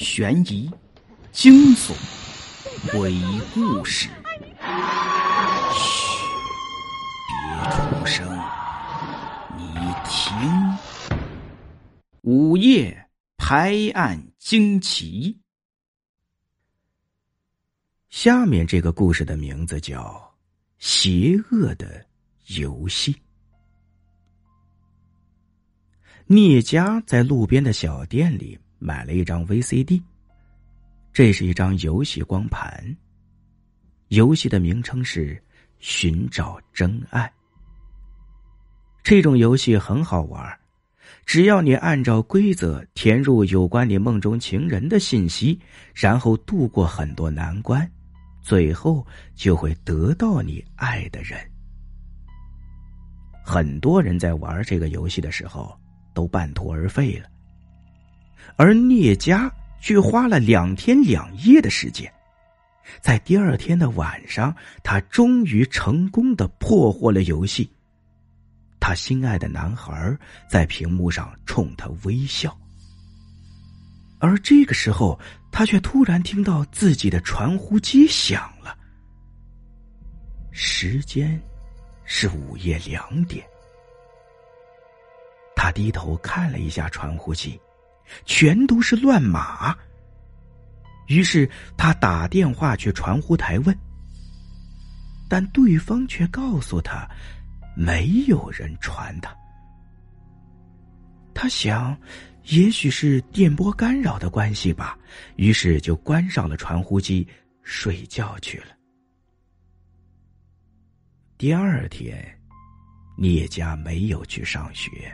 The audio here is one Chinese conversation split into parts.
悬疑、惊悚、鬼故事。嘘，别出声，你听。午夜拍案惊奇。下面这个故事的名字叫《邪恶的游戏》。聂家在路边的小店里买了一张 VCD，这是一张游戏光盘。游戏的名称是《寻找真爱》。这种游戏很好玩，只要你按照规则填入有关你梦中情人的信息，然后度过很多难关，最后就会得到你爱的人。很多人在玩这个游戏的时候。都半途而废了，而聂家却花了两天两夜的时间，在第二天的晚上，他终于成功的破获了游戏。他心爱的男孩在屏幕上冲他微笑，而这个时候，他却突然听到自己的传呼机响了。时间是午夜两点。他低头看了一下传呼机，全都是乱码。于是他打电话去传呼台问，但对方却告诉他，没有人传他。他想，也许是电波干扰的关系吧，于是就关上了传呼机，睡觉去了。第二天，聂家没有去上学。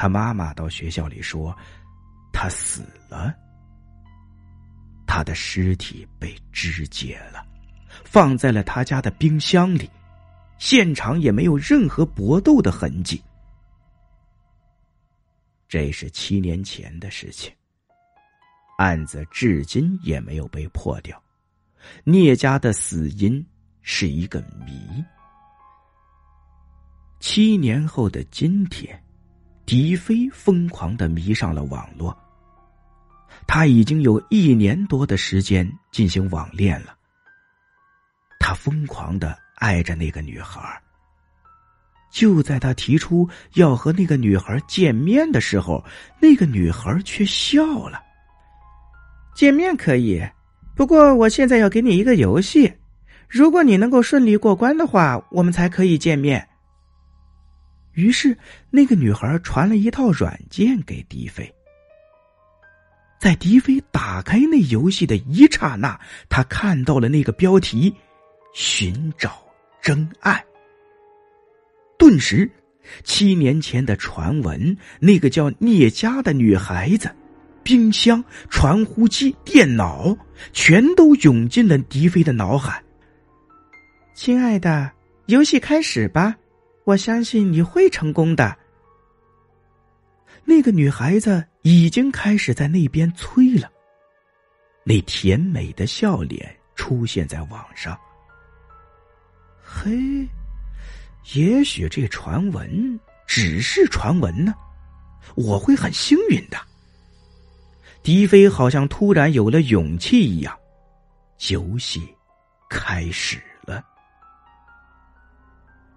他妈妈到学校里说，他死了。他的尸体被肢解了，放在了他家的冰箱里，现场也没有任何搏斗的痕迹。这是七年前的事情，案子至今也没有被破掉。聂家的死因是一个谜。七年后的今天。狄飞疯狂的迷上了网络，他已经有一年多的时间进行网恋了。他疯狂的爱着那个女孩。就在他提出要和那个女孩见面的时候，那个女孩却笑了。见面可以，不过我现在要给你一个游戏，如果你能够顺利过关的话，我们才可以见面。于是，那个女孩传了一套软件给迪飞。在迪飞打开那游戏的一刹那，他看到了那个标题：“寻找真爱。”顿时，七年前的传闻，那个叫聂佳的女孩子，冰箱、传呼机、电脑，全都涌进了迪飞的脑海。亲爱的，游戏开始吧。我相信你会成功的。那个女孩子已经开始在那边催了，那甜美的笑脸出现在网上。嘿，也许这传闻只是传闻呢，我会很幸运的。狄飞好像突然有了勇气一样，游戏开始。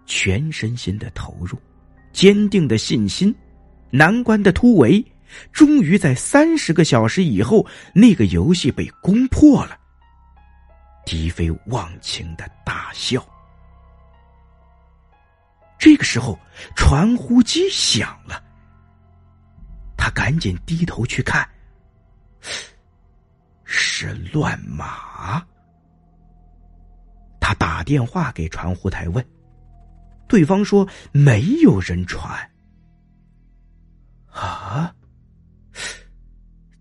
全身心的投入，坚定的信心，难关的突围，终于在三十个小时以后，那个游戏被攻破了。狄飞忘情的大笑。这个时候，传呼机响了，他赶紧低头去看，是乱码。他打电话给传呼台问。对方说：“没有人传。”啊！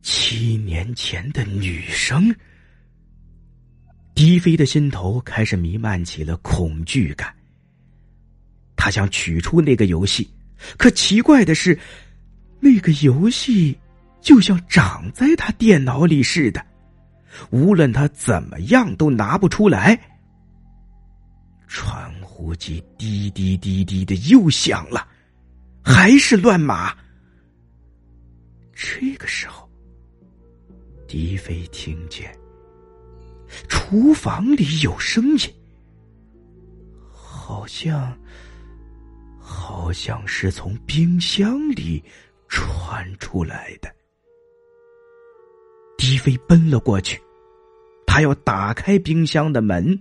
七年前的女生，狄飞的心头开始弥漫起了恐惧感。他想取出那个游戏，可奇怪的是，那个游戏就像长在他电脑里似的，无论他怎么样都拿不出来。传。呼机滴滴滴滴的又响了，还是乱码。这个时候，狄飞听见厨房里有声音，好像好像是从冰箱里传出来的。狄飞奔了过去，他要打开冰箱的门。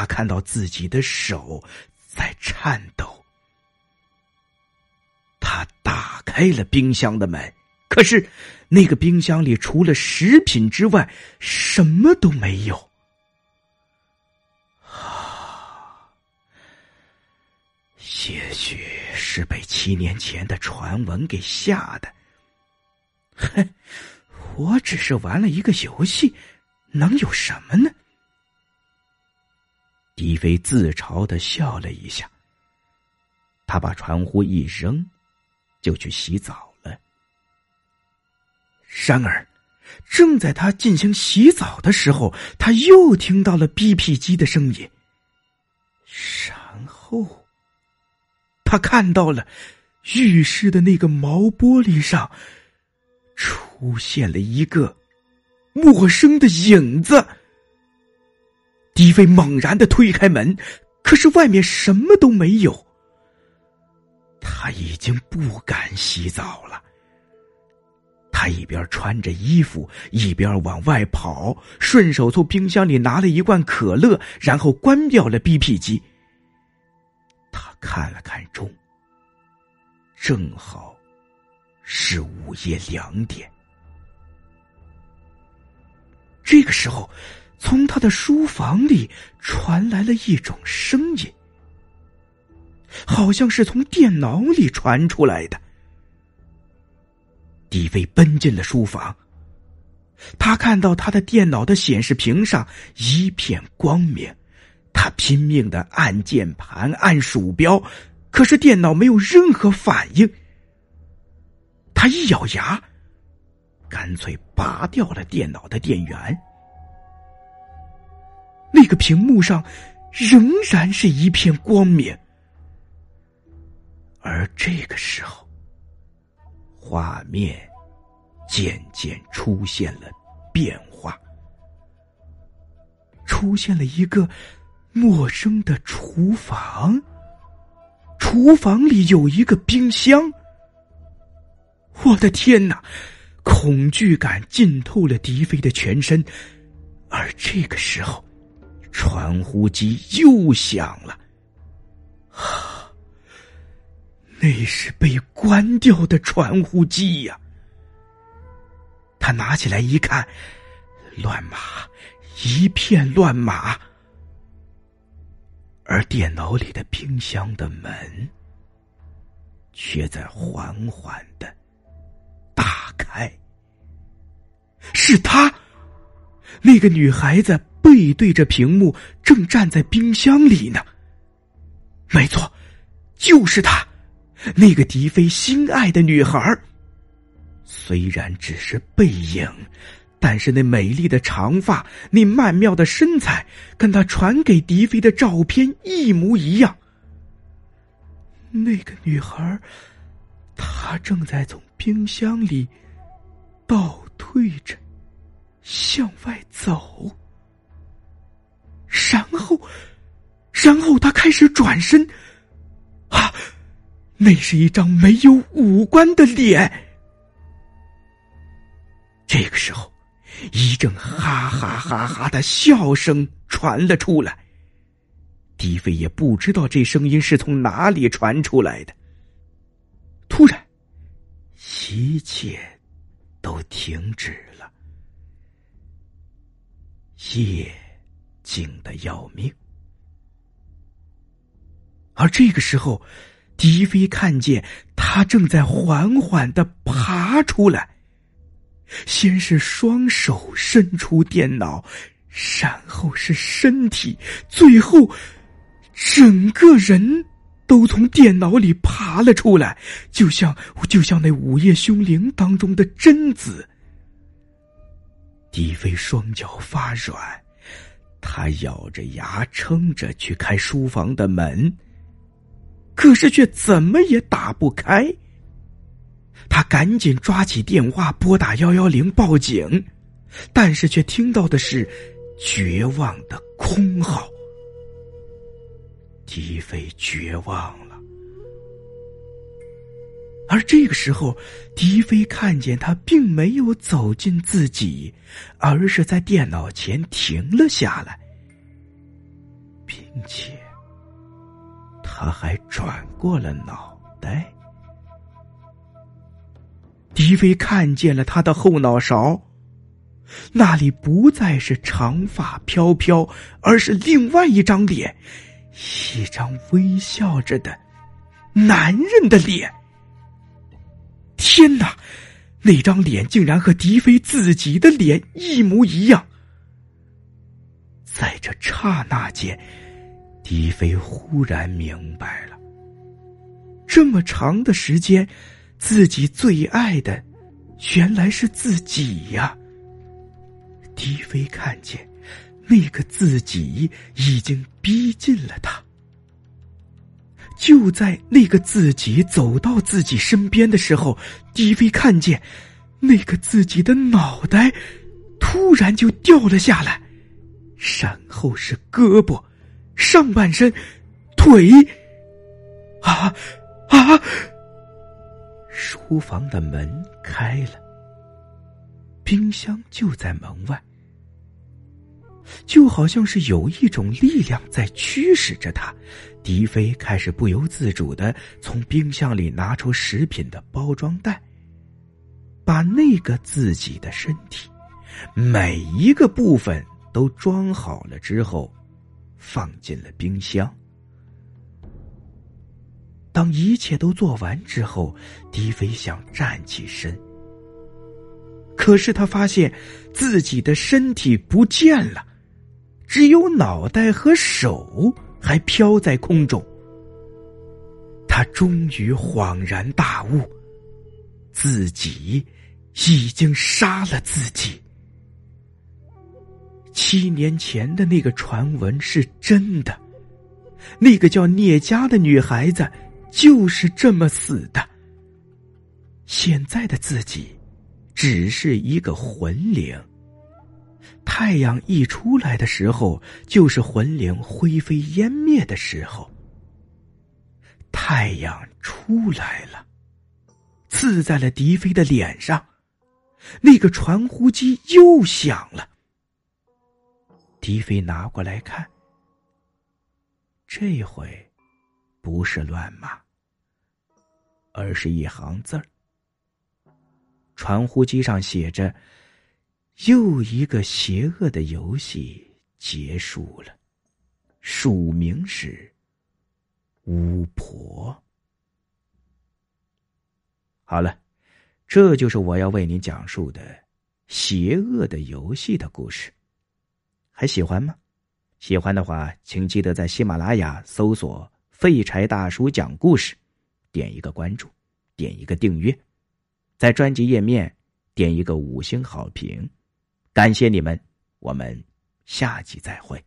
他看到自己的手在颤抖。他打开了冰箱的门，可是那个冰箱里除了食品之外，什么都没有。啊，也许是被七年前的传闻给吓的。哼，我只是玩了一个游戏，能有什么呢？狄飞自嘲的笑了一下，他把传呼一扔，就去洗澡了。然而，正在他进行洗澡的时候，他又听到了 BP 机的声音。然后，他看到了浴室的那个毛玻璃上出现了一个陌生的影子。狄飞猛然的推开门，可是外面什么都没有。他已经不敢洗澡了。他一边穿着衣服，一边往外跑，顺手从冰箱里拿了一罐可乐，然后关掉了 BP 机。他看了看钟，正好是午夜两点。这个时候。从他的书房里传来了一种声音，好像是从电脑里传出来的。迪飞奔进了书房，他看到他的电脑的显示屏上一片光明，他拼命的按键盘、按鼠标，可是电脑没有任何反应。他一咬牙，干脆拔掉了电脑的电源。那个屏幕上仍然是一片光明，而这个时候，画面渐渐出现了变化，出现了一个陌生的厨房。厨房里有一个冰箱。我的天哪！恐惧感浸透了迪飞的全身，而这个时候。传呼机又响了，啊！那是被关掉的传呼机呀。他拿起来一看，乱码，一片乱码。而电脑里的冰箱的门，却在缓缓的是他，那个女孩子。背对着屏幕，正站在冰箱里呢。没错，就是她，那个狄飞心爱的女孩。虽然只是背影，但是那美丽的长发，那曼妙的身材，跟他传给狄飞的照片一模一样。那个女孩，她正在从冰箱里倒退着向外走。然后，然后他开始转身，啊，那是一张没有五官的脸。这个时候，一阵哈哈哈哈的笑声传了出来。迪飞也不知道这声音是从哪里传出来的。突然，一切都停止了。夜。静的要命，而这个时候，狄飞看见他正在缓缓的爬出来。先是双手伸出电脑，然后是身体，最后整个人都从电脑里爬了出来，就像就像那《午夜凶铃》当中的贞子。狄飞双脚发软。他咬着牙撑着去开书房的门，可是却怎么也打不开。他赶紧抓起电话拨打幺幺零报警，但是却听到的是绝望的空号。迪飞绝望了，而这个时候，迪飞看见他并没有走进自己，而是在电脑前停了下来，并且他还转过了脑袋。迪飞看见了他的后脑勺，那里不再是长发飘飘，而是另外一张脸。一张微笑着的男人的脸，天哪！那张脸竟然和狄飞自己的脸一模一样。在这刹那间，狄飞忽然明白了：这么长的时间，自己最爱的原来是自己呀。狄飞看见。那个自己已经逼近了他。就在那个自己走到自己身边的时候，迪飞看见那个自己的脑袋突然就掉了下来，然后是胳膊、上半身、腿。啊啊！书房的门开了，冰箱就在门外。就好像是有一种力量在驱使着他，迪飞开始不由自主的从冰箱里拿出食品的包装袋，把那个自己的身体每一个部分都装好了之后，放进了冰箱。当一切都做完之后，迪飞想站起身，可是他发现自己的身体不见了。只有脑袋和手还飘在空中，他终于恍然大悟，自己已经杀了自己。七年前的那个传闻是真的，那个叫聂家的女孩子就是这么死的。现在的自己只是一个魂灵。太阳一出来的时候，就是魂灵灰飞烟灭的时候。太阳出来了，刺在了狄飞的脸上，那个传呼机又响了。狄飞拿过来看，这回不是乱码，而是一行字儿。传呼机上写着。又一个邪恶的游戏结束了，署名是巫婆。好了，这就是我要为您讲述的邪恶的游戏的故事。还喜欢吗？喜欢的话，请记得在喜马拉雅搜索“废柴大叔讲故事”，点一个关注，点一个订阅，在专辑页面点一个五星好评。感谢你们，我们下集再会。